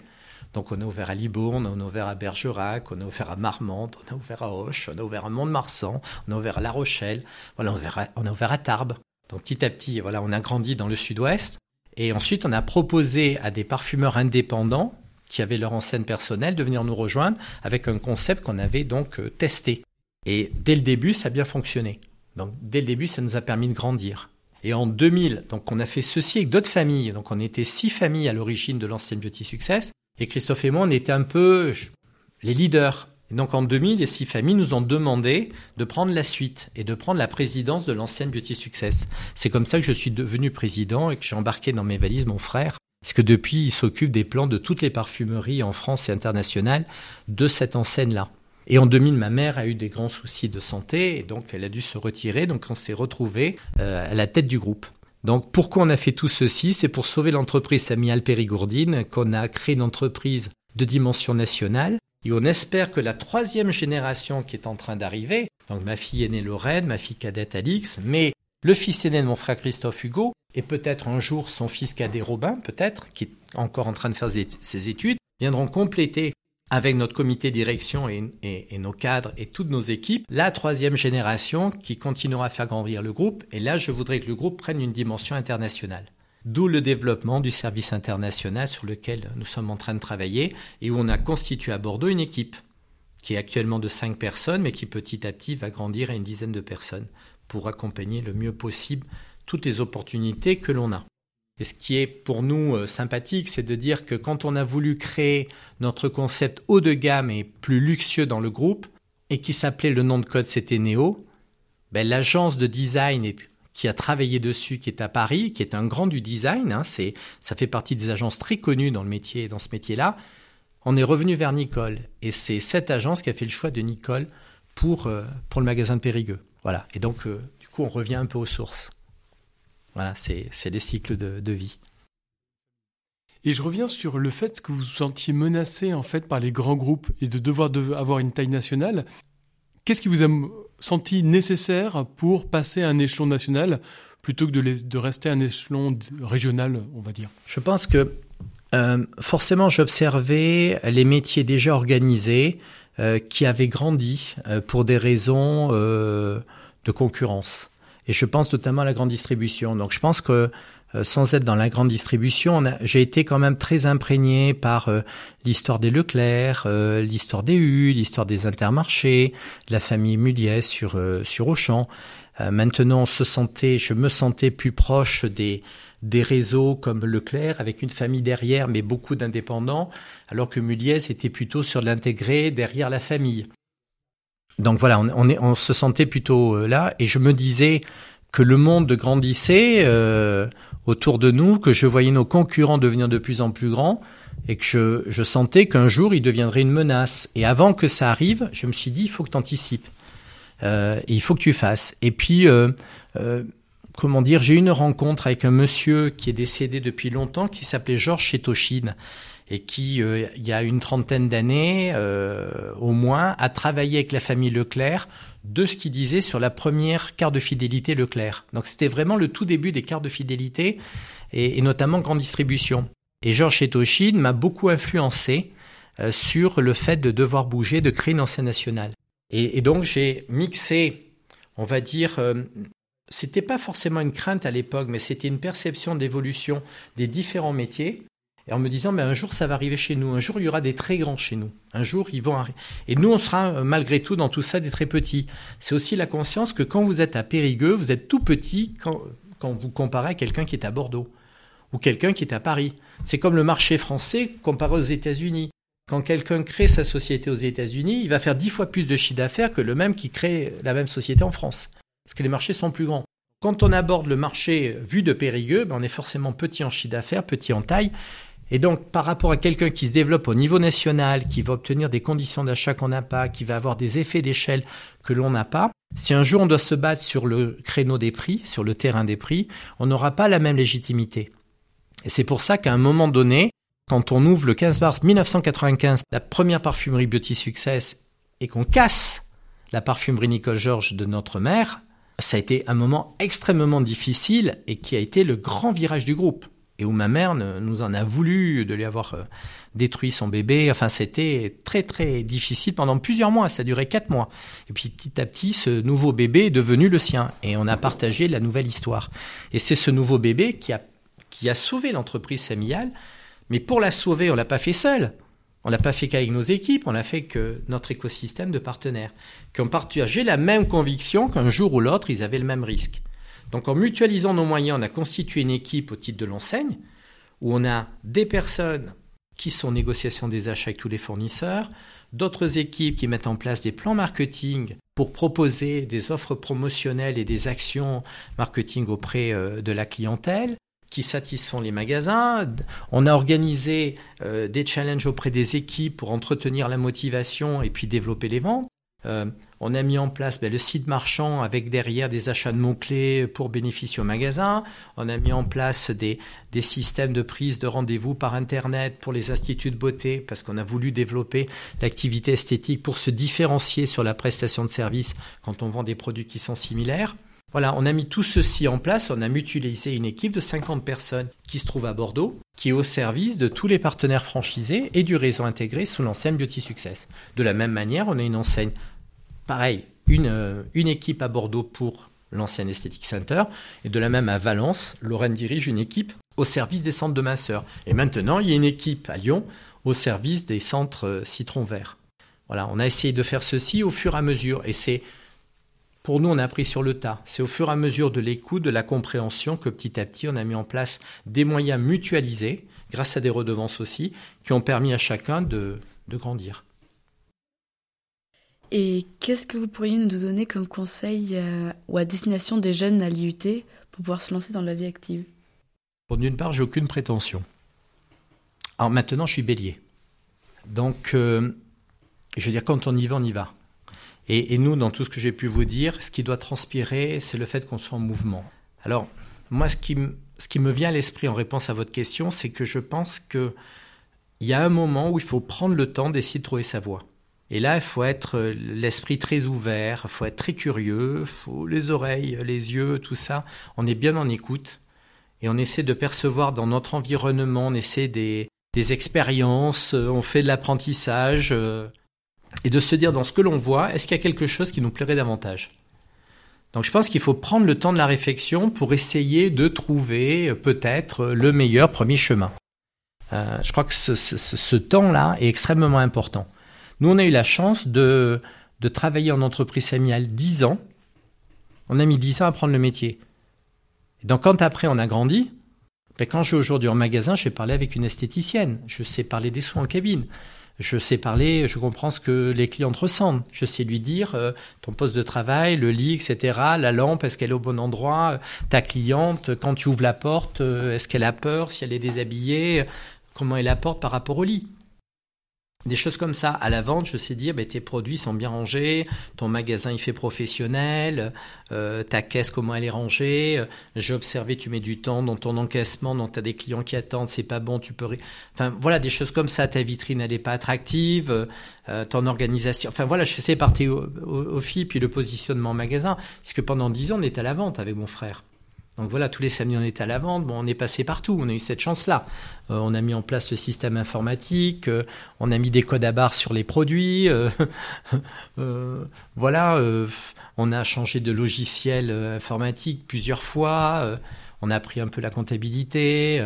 Donc on a ouvert à Libourne, on a ouvert à Bergerac, on a ouvert à Marmande, on a ouvert à Auch, on a ouvert à Mont-de-Marsan, on a ouvert à La Rochelle, voilà, on a ouvert à, ouvert à Tarbes. Donc petit à petit, voilà, on a grandi dans le sud-ouest. Et ensuite, on a proposé à des parfumeurs indépendants qui avaient leur enseigne personnelle de venir nous rejoindre avec un concept qu'on avait donc euh, testé. Et dès le début, ça a bien fonctionné. Donc dès le début, ça nous a permis de grandir. Et en 2000, donc on a fait ceci avec d'autres familles. Donc on était six familles à l'origine de l'ancienne Beauty Success. Et Christophe et moi, on était un peu les leaders. Et donc en 2000, les six familles nous ont demandé de prendre la suite et de prendre la présidence de l'ancienne Beauty Success. C'est comme ça que je suis devenu président et que j'ai embarqué dans mes valises mon frère. Parce que depuis, il s'occupe des plans de toutes les parfumeries en France et internationales de cette enseigne-là. Et en 2000, ma mère a eu des grands soucis de santé et donc elle a dû se retirer. Donc on s'est retrouvé euh, à la tête du groupe. Donc pourquoi on a fait tout ceci? C'est pour sauver l'entreprise familiale Périgourdine qu'on a créé une entreprise de dimension nationale et on espère que la troisième génération qui est en train d'arriver, donc ma fille aînée Lorraine, ma fille cadette Alix, mais le fils aîné de mon frère Christophe Hugo, et peut-être un jour son fils cadet Robin, peut-être, qui est encore en train de faire ses études, viendront compléter avec notre comité direction et, nos cadres et toutes nos équipes, la troisième génération qui continuera à faire grandir le groupe. Et là, je voudrais que le groupe prenne une dimension internationale. D'où le développement du service international sur lequel nous sommes en train de travailler et où on a constitué à Bordeaux une équipe qui est actuellement de cinq personnes, mais qui petit à petit va grandir à une dizaine de personnes pour accompagner le mieux possible toutes les opportunités que l'on a. Et ce qui est pour nous euh, sympathique, c'est de dire que quand on a voulu créer notre concept haut de gamme et plus luxueux dans le groupe, et qui s'appelait le nom de code c'était Neo, ben, l'agence de design qui a travaillé dessus, qui est à Paris, qui est un grand du design, hein, c'est, ça fait partie des agences très connues dans le métier, dans ce métier-là. On est revenu vers Nicole, et c'est cette agence qui a fait le choix de Nicole pour, euh, pour le magasin de Périgueux. Voilà. Et donc, euh, du coup, on revient un peu aux sources. Voilà, c'est des cycles de, vie. Et je reviens sur le fait que vous vous sentiez menacé en fait par les grands groupes et de devoir avoir une taille nationale. Qu'est-ce qui vous a senti nécessaire pour passer à un échelon national plutôt que de, de rester à un échelon régional, on va dire? Je pense que euh, forcément j'observais les métiers déjà organisés euh, qui avaient grandi euh, pour des raisons de concurrence. Et je pense notamment à la grande distribution. Donc je pense que euh, sans être dans la grande distribution, j'ai été quand même très imprégné par euh, l'histoire des Leclerc, euh, l'histoire des U, l'histoire des Intermarchés, la famille Muliez sur sur Auchan. maintenant, se sentait, je me sentais plus proche des des réseaux comme Leclerc avec une famille derrière, mais beaucoup d'indépendants, alors que Muliez était plutôt sur l'intégré derrière la famille. Donc voilà, on, se sentait plutôt euh, là, et je me disais que le monde grandissait euh, autour de nous, que je voyais nos concurrents devenir de plus en plus grands, et que je, sentais qu'un jour ils deviendraient une menace. Et avant que ça arrive, je me suis dit, il faut que tu anticipes, euh, il faut que tu fasses. Et puis, comment dire, j'ai eu une rencontre avec un monsieur qui est décédé depuis longtemps, qui s'appelait Georges Chetoshin et qui, euh, il y a une trentaine d'années euh, au moins, a travaillé avec la famille Leclerc de ce qu'il disait sur la première carte de fidélité Leclerc. Donc c'était vraiment le tout début des cartes de fidélité et, notamment grande distribution. Et Georges Chetoshin m'a beaucoup influencé euh, sur le fait de devoir bouger, de créer une enseigne nationale. Et, et donc j'ai mixé, on va dire, euh, c'était pas forcément une crainte à l'époque, mais c'était une perception d'évolution des différents métiers et en me disant, mais un jour ça va arriver chez nous, un jour il y aura des très grands chez nous, un jour ils vont arriver. Et nous, on sera euh, malgré tout dans tout ça des très petits. C'est aussi la conscience que quand vous êtes à Périgueux, vous êtes tout petit quand, quand vous comparez à quelqu'un qui est à Bordeaux ou quelqu'un qui est à Paris. C'est comme le marché français comparé aux États-Unis. Quand quelqu'un crée sa société aux États-Unis, il va faire dix fois plus de chiffre d'affaires que le même qui crée la même société en France. Parce que les marchés sont plus grands. Quand on aborde le marché vu de Périgueux, ben, on est forcément petit en chiffre d'affaires, petit en taille. Et donc, par rapport à quelqu'un qui se développe au niveau national, qui va obtenir des conditions d'achat qu'on n'a pas, qui va avoir des effets d'échelle que l'on n'a pas, si un jour on doit se battre sur le créneau des prix, sur le terrain des prix, on n'aura pas la même légitimité. Et c'est pour ça qu'à un moment donné, quand on ouvre le 15 mars 1995 la première parfumerie Beauty Success et qu'on casse la parfumerie Nicole Georges de notre mère, ça a été un moment extrêmement difficile et qui a été le grand virage du groupe. Et où ma mère nous en a voulu de lui avoir euh, détruit son bébé. Enfin, c'était très très difficile pendant plusieurs mois. Ça duré quatre mois. Et puis petit à petit, ce nouveau bébé est devenu le sien. Et on a partagé la nouvelle histoire. Et c'est ce nouveau bébé qui a, qui a sauvé l'entreprise familiale mais pour la sauver, on l'a pas fait seul. On l'a pas fait qu'avec nos équipes, on l'a fait que notre écosystème de partenaires, qui ont partagé la même conviction qu'un jour ou l'autre, ils avaient le même risque. Donc en mutualisant nos moyens, on a constitué une équipe au titre de l'enseigne, où on a des personnes qui sont en négociation des achats avec tous les fournisseurs, d'autres équipes qui mettent en place des plans marketing pour proposer des offres promotionnelles et des actions marketing auprès euh, de la clientèle, qui satisfont les magasins. On a organisé euh, des challenges auprès des équipes pour entretenir la motivation et puis développer les ventes. Euh, on a mis en place ben, le site marchand avec derrière des achats de mots-clés pour bénéficier au magasin. On a mis en place des, des systèmes de prise de rendez-vous par Internet pour les instituts de beauté parce qu'on a voulu développer l'activité esthétique pour se différencier sur la prestation de service quand on vend des produits qui sont similaires. Voilà, on a mis tout ceci en place, on a mutualisé une équipe de 50 personnes qui se trouve à Bordeaux, qui est au service de tous les partenaires franchisés et du réseau intégré sous l'enseigne Beauty Success. De la même manière, on a une enseigne, pareil, une, euh, une équipe à Bordeaux pour l'enseigne Aesthetic Center, et de la même à Valence, Lorraine dirige une équipe au service des centres de masseurs. Et maintenant, il y a une équipe à Lyon au service des centres euh, citron vert. Voilà, on a essayé de faire ceci au fur et à mesure, et c'est pour nous, on a appris sur le tas. C'est au fur et à mesure de l'écoute, de la compréhension que petit à petit, on a mis en place des moyens mutualisés, grâce à des redevances aussi, qui ont permis à chacun de, grandir. Et qu'est-ce que vous pourriez nous donner comme conseil euh, ou à destination des jeunes à l'IUT pour pouvoir se lancer dans la vie active? D'une part, j'ai aucune prétention. Alors maintenant, je suis bélier. Donc, euh, je veux dire, quand on y va, on y va. Et, nous, dans tout ce que j'ai pu vous dire, ce qui doit transpirer, c'est le fait qu'on soit en mouvement. Alors, moi, ce qui, ce qui me vient à l'esprit en réponse à votre question, c'est que je pense qu'il y a un moment où il faut prendre le temps d'essayer de trouver sa voie. Et là, il faut être euh, l'esprit très ouvert, il faut être très curieux, faut les oreilles, les yeux, tout ça. On est bien en écoute et on essaie de percevoir dans notre environnement, on essaie des, expériences, euh, on fait de l'apprentissage. Euh, et de se dire dans ce que l'on voit, est-ce qu'il y a quelque chose qui nous plairait davantage? Donc je pense qu'il faut prendre le temps de la réflexion pour essayer de trouver peut-être le meilleur premier chemin. Je crois que ce, temps-là est extrêmement important. Nous, on a eu la chance de, de travailler en entreprise familiale 10 ans. On a mis 10 ans à apprendre le métier. Et donc quand après on a grandi, ben, quand je aujourd'hui en magasin, je vais parler avec une esthéticienne. Je sais parler des soins en cabine. Je sais parler, je comprends ce que les clientes ressentent. Je sais lui dire euh, ton poste de travail, le lit, etc., la lampe, est-ce qu'elle est au bon endroit, euh, ta cliente, quand tu ouvres la porte, euh, est-ce qu'elle a peur, si elle est déshabillée, comment elle la porte par rapport au lit. Des choses comme ça. À la vente, je sais dire, ben, tes produits sont bien rangés, ton magasin il fait professionnel, euh, ta caisse comment elle est rangée. J'ai observé, tu mets du temps dans ton encaissement, donc as des clients qui attendent, c'est pas bon, tu peux... Enfin voilà, des choses comme ça. Ta vitrine, elle n'est pas attractive, euh, ton organisation... Enfin voilà, je sais partir au, au, au puis le positionnement en magasin. Parce que pendant dix ans, on est à la vente avec mon frère. Donc voilà, tous les samedis on est à la vente. Bon, on est passé partout, on a eu cette chance-là. Euh, on a mis en place le système informatique, euh, on a mis des codes à barres sur les produits. Euh, voilà, on a changé de logiciel informatique plusieurs fois. on a appris un peu la comptabilité.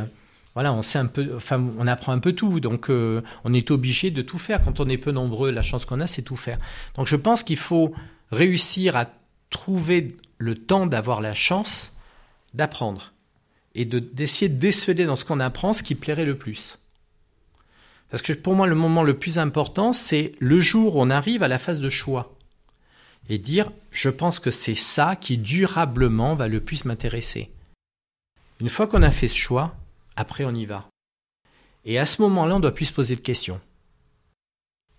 voilà, on sait un peu, enfin, on apprend un peu tout. Donc, on est obligé de tout faire. Quand on est peu nombreux, la chance qu'on a, c'est tout faire. Donc, je pense qu'il faut réussir à trouver le temps d'avoir la chance d'apprendre. et d'essayer de, déceler dans ce qu'on apprend ce qui plairait le plus. Parce que pour moi, le moment le plus important, c'est le jour où on arrive à la phase de choix. Et dire, je pense que c'est ça qui durablement va le plus m'intéresser. Une fois qu'on a fait ce choix, après on y va. Et à ce moment-là, on doit plus se poser de questions.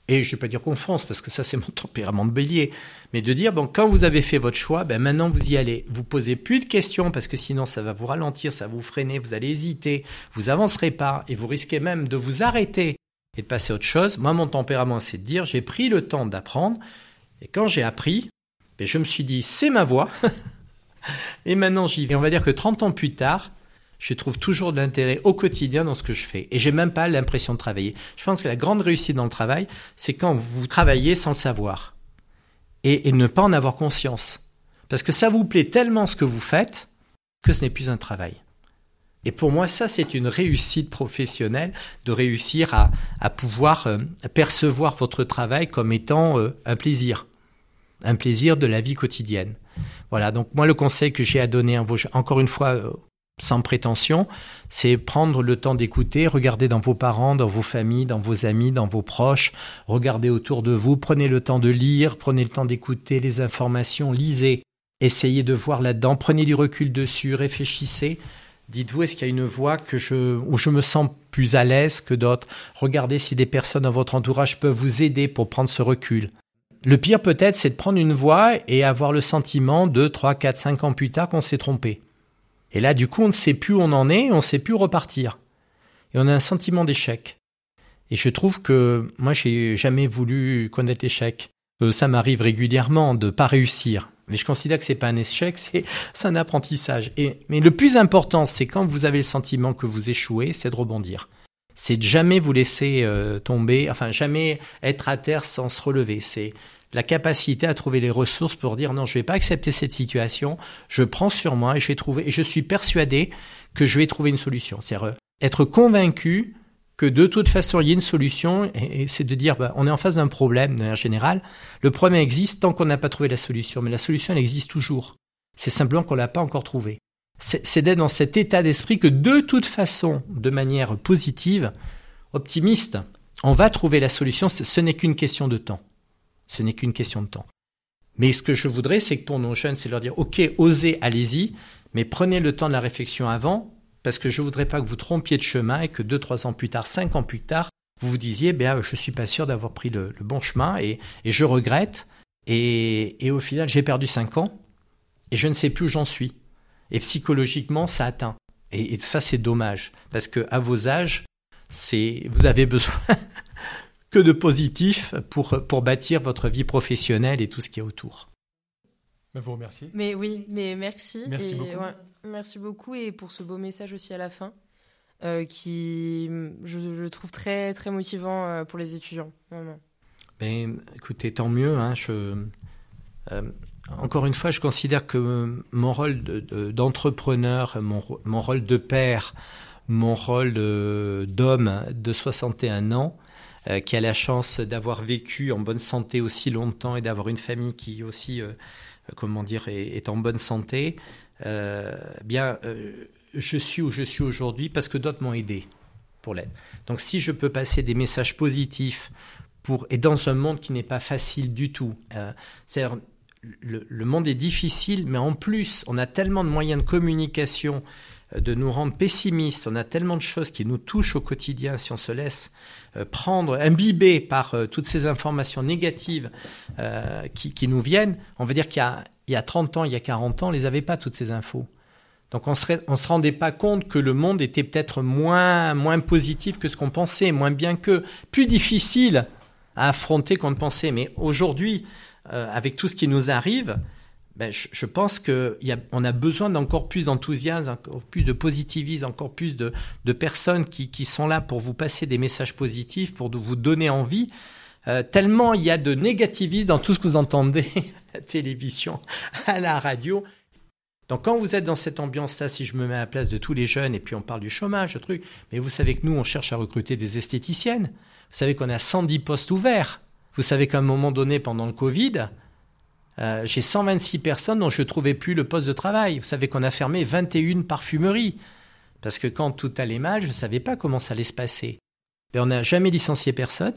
Et je ne vais pas dire qu'on fonce, parce que ça c'est mon tempérament de bélier, mais de dire, bon, quand vous avez fait votre choix, ben maintenant vous y allez. Vous posez plus de questions, parce que sinon ça va vous ralentir, ça va vous freiner, vous allez hésiter, vous avancerez pas, et vous risquez même de vous arrêter et de passer à autre chose. Moi, mon tempérament, c'est de dire, j'ai pris le temps d'apprendre, et quand j'ai appris, ben, je me suis dit, c'est ma voie, et maintenant j'y vais. On va dire que 30 ans plus tard, je trouve toujours de l'intérêt au quotidien dans ce que je fais. Et j'ai même pas l'impression de travailler. Je pense que la grande réussite dans le travail, c'est quand vous travaillez sans le savoir. Et, ne pas en avoir conscience. Parce que ça vous plaît tellement ce que vous faites que ce n'est plus un travail. Et pour moi, ça, c'est une réussite professionnelle de réussir à, pouvoir euh, percevoir votre travail comme étant euh, un plaisir. Un plaisir de la vie quotidienne. Voilà, donc moi, le conseil que j'ai à donner, encore une fois, euh, sans prétention, c'est prendre le temps d'écouter, regarder dans vos parents, dans vos familles, dans vos amis, dans vos proches, regardez autour de vous, prenez le temps de lire, prenez le temps d'écouter les informations, lisez, essayez de voir là-dedans, prenez du recul dessus, réfléchissez. Dites-vous, est-ce qu'il y a une voie que je, où je me sens plus à l'aise que d'autres? Regardez si des personnes dans votre entourage peuvent vous aider pour prendre ce recul. Le pire peut-être, c'est de prendre une voie et avoir le sentiment de 3, 4, 5 ans plus tard qu'on s'est trompé. Et là, du coup, on ne sait plus où on en est, on ne sait plus repartir. Et on a un sentiment d'échec. Et je trouve que moi, j'ai jamais voulu connaître l'échec. Euh, ça m'arrive régulièrement de pas réussir. Mais je considère que c'est pas un échec, c'est un apprentissage. Et, mais le plus important, c'est quand vous avez le sentiment que vous échouez, c'est de rebondir. C'est de jamais vous laisser euh, tomber, enfin jamais être à terre sans se relever. C'est la capacité à trouver les ressources pour dire non, je ne vais pas accepter cette situation, je prends sur moi et je vais trouver, et je suis persuadé que je vais trouver une solution. C'est-à-dire euh, être convaincu que de toute façon il y a une solution, et, c'est de dire bah, on est en face d'un problème de manière générale. Le problème existe tant qu'on n'a pas trouvé la solution, mais la solution elle existe toujours. C'est simplement qu'on l'a pas encore trouvée. C'est d'être dans cet état d'esprit que de toute façon, de manière positive, optimiste, on va trouver la solution. Ce n'est qu'une question de temps. Ce n'est qu'une question de temps. Mais ce que je voudrais, c'est que pour nos jeunes, c'est leur dire, OK, osez, allez-y, mais prenez le temps de la réflexion avant, parce que je ne voudrais pas que vous trompiez de chemin et que deux, trois ans plus tard, cinq ans plus tard, vous vous disiez, ben, je ne suis pas sûr d'avoir pris le, bon chemin et, je regrette. Et, au final, j'ai perdu cinq ans et je ne sais plus où j'en suis. Et psychologiquement, ça atteint. Et, et ça, c'est dommage, parce que à vos âges, c'est, vous avez besoin que de positif pour, pour bâtir votre vie professionnelle et tout ce qui est autour. Bah, vous remercie. Mais oui, mais merci. Merci beaucoup. merci beaucoup et pour ce beau message aussi à la fin, euh, qui je, le trouve très très motivant euh, pour les étudiants. Ben, écoutez, tant mieux. Hein, je, euh, encore une fois, je considère que mon rôle d'entrepreneur, mon, mon, rôle de père, mon rôle d'homme de 61 ans, euh, qui a la chance d'avoir vécu en bonne santé aussi longtemps et d'avoir une famille qui aussi, euh, comment dire, est, en bonne santé, euh, bien, je suis où je suis aujourd'hui parce que d'autres m'ont aidé pour l'aide. Donc, si je peux passer des messages positifs pour et dans un monde qui n'est pas facile du tout, c'est le, le, monde est difficile, mais en plus, on a tellement de moyens de communication de nous rendre pessimistes. On a tellement de choses qui nous touchent au quotidien si on se laisse euh, prendre, imbiber par euh, toutes ces informations négatives euh, qui, nous viennent. On veut dire qu'il y, a, 30 ans, il y a 40 ans, on les avait pas toutes ces infos. Donc on ne se rendait pas compte que le monde était peut-être moins, moins positif que ce qu'on pensait, moins bien que, plus difficile à affronter qu'on ne pensait. Mais aujourd'hui, avec tout ce qui nous arrive, ben, je, pense qu'on a, a besoin d'encore plus d'enthousiasme, encore plus de positivisme, encore plus de, personnes qui, sont là pour vous passer des messages positifs, pour vous donner envie. Euh, tellement il y a de négativisme dans tout ce que vous entendez à la télévision, à la radio. Donc quand vous êtes dans cette ambiance-là, si je me mets à la place de tous les jeunes, et puis on parle du chômage, le truc, mais vous savez que nous, on cherche à recruter des esthéticiennes. Vous savez qu'on a 110 postes ouverts. Vous savez qu'à un moment donné, pendant le Covid, euh, j'ai 126 personnes dont je ne trouvais plus le poste de travail. Vous savez qu'on a fermé 21 parfumeries. Parce que quand tout allait mal, je ne savais pas comment ça allait se passer. On n'a jamais licencié personne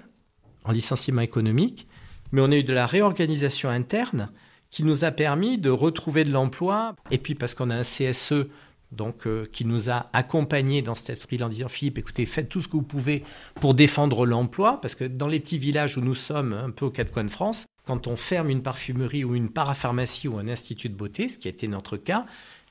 en licenciement économique, mais on a eu de la réorganisation interne qui nous a permis de retrouver de l'emploi. Et puis parce qu'on a un CSE donc euh, qui nous a accompagnés dans cet esprit en disant Philippe, écoutez, faites tout ce que vous pouvez pour défendre l'emploi, parce que dans les petits villages où nous sommes, un peu aux quatre coins de France, quand on ferme une parfumerie ou une parapharmacie ou un institut de beauté, ce qui a été notre cas,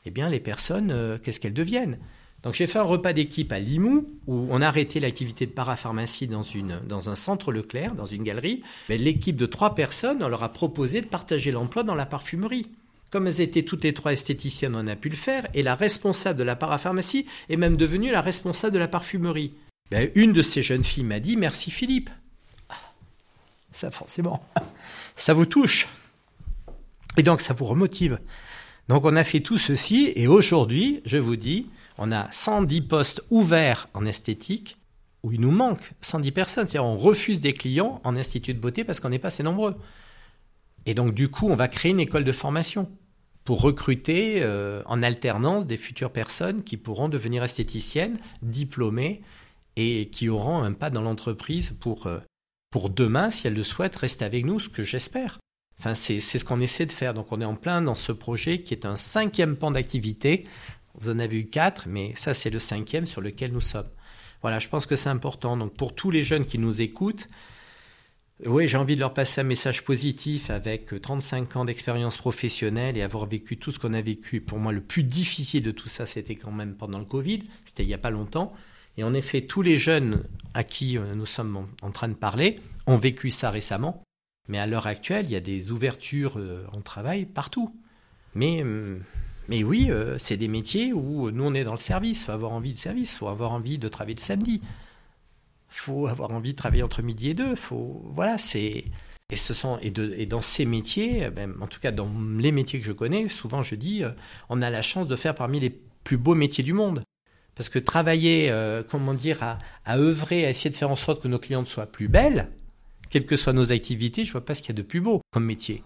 eh bien les personnes, euh, qu'est-ce qu'elles deviennent? Donc j'ai fait un repas d'équipe à Limoux où on a arrêté l'activité de parapharmacie dans, une, un centre Leclerc, dans une galerie. Mais l'équipe de trois personnes, on leur a proposé de partager l'emploi dans la parfumerie. Comme elles étaient toutes les trois esthéticiennes, on a pu le faire. Et la responsable de la parapharmacie est même devenue la responsable de la parfumerie. Ben, une de ces jeunes filles m'a dit Merci Philippe. Ça, forcément, ça vous touche. Et donc, ça vous remotive. Donc, on a fait tout ceci. Et aujourd'hui, je vous dis, on a 110 postes ouverts en esthétique où il nous manque 110 personnes. C'est-à-dire on refuse des clients en institut de beauté parce qu'on n'est pas assez nombreux. Et donc du coup, on va créer une école de formation pour recruter euh, en alternance des futures personnes qui pourront devenir esthéticiennes, diplômées et qui auront un pas dans l'entreprise pour, euh, pour demain, si elles le souhaitent, rester avec nous, ce que j'espère. Enfin, c'est ce qu'on essaie de faire. Donc on est en plein dans ce projet qui est un cinquième pan d'activité vous en avez eu quatre, mais ça c'est le cinquième sur lequel nous sommes. Voilà, je pense que c'est important. Donc pour tous les jeunes qui nous écoutent, oui, j'ai envie de leur passer un message positif avec 35 ans d'expérience professionnelle et avoir vécu tout ce qu'on a vécu. Pour moi, le plus difficile de tout ça, c'était quand même pendant le Covid. C'était il n'y a pas longtemps. Et en effet, tous les jeunes à qui euh, nous sommes en train de parler ont vécu ça récemment. Mais à l'heure actuelle, il y a des ouvertures euh, en travail partout. Mais hum, mais oui, euh, c'est des métiers où nous, on est dans le service. Il faut avoir envie de service, il faut avoir envie de travailler le samedi. Il faut avoir envie de travailler entre midi et deux. Faut, voilà, c'est... Et, ce sont, et, dans ces métiers, eh ben, en tout cas dans les métiers que je connais, souvent je dis, euh, on a la chance de faire parmi les plus beaux métiers du monde. Parce que travailler, euh, comment dire, à, à œuvrer, à essayer de faire en sorte que nos clientes soient plus belles, quelles que soient nos activités, je vois pas ce qu'il y a de plus beau comme métier.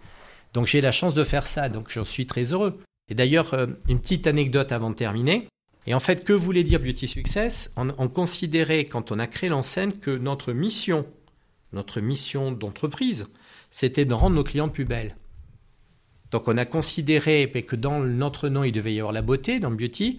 Donc j'ai la chance de faire ça, donc j'en suis très heureux. Et d'ailleurs, euh, une petite anecdote avant de terminer. Et en fait, que voulait dire Beauty Success on, considérait, quand on a créé l'enseigne, que notre mission, notre mission d'entreprise, c'était de rendre nos clients plus belles. Donc on a considéré que dans notre nom, il devait y avoir la beauté, dans Beauty,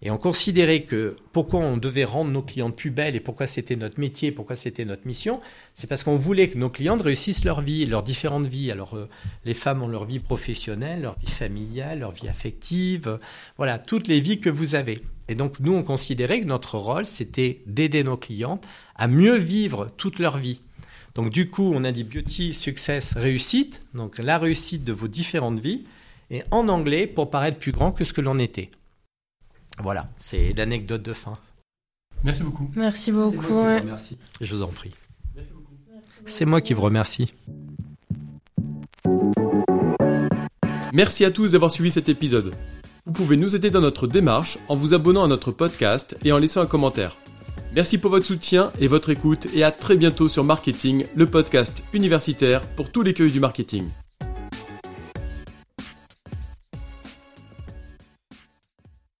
et on considérait que pourquoi on devait rendre nos clientes plus belles et pourquoi c'était notre métier, pourquoi c'était notre mission, c'est parce qu'on voulait que nos clientes réussissent leur vie, leurs différentes vies. Alors euh, les femmes ont leur vie professionnelle, leur vie familiale, leur vie affective, voilà, toutes les vies que vous avez. Et donc nous, on considérait que notre rôle, c'était d'aider nos clientes à mieux vivre toute leur vie. Donc du coup, on a dit beauty, success, réussite, donc la réussite de vos différentes vies, et en anglais pour paraître plus grand que ce que l'on était. Voilà, c'est l'anecdote de fin. Merci beaucoup. Merci beaucoup. Merci. Je vous en prie. C'est moi qui vous remercie. Merci à tous d'avoir suivi cet épisode. Vous pouvez nous aider dans notre démarche en vous abonnant à notre podcast et en laissant un commentaire. Merci pour votre soutien et votre écoute et à très bientôt sur Marketing, le podcast universitaire pour tous les cueils du marketing.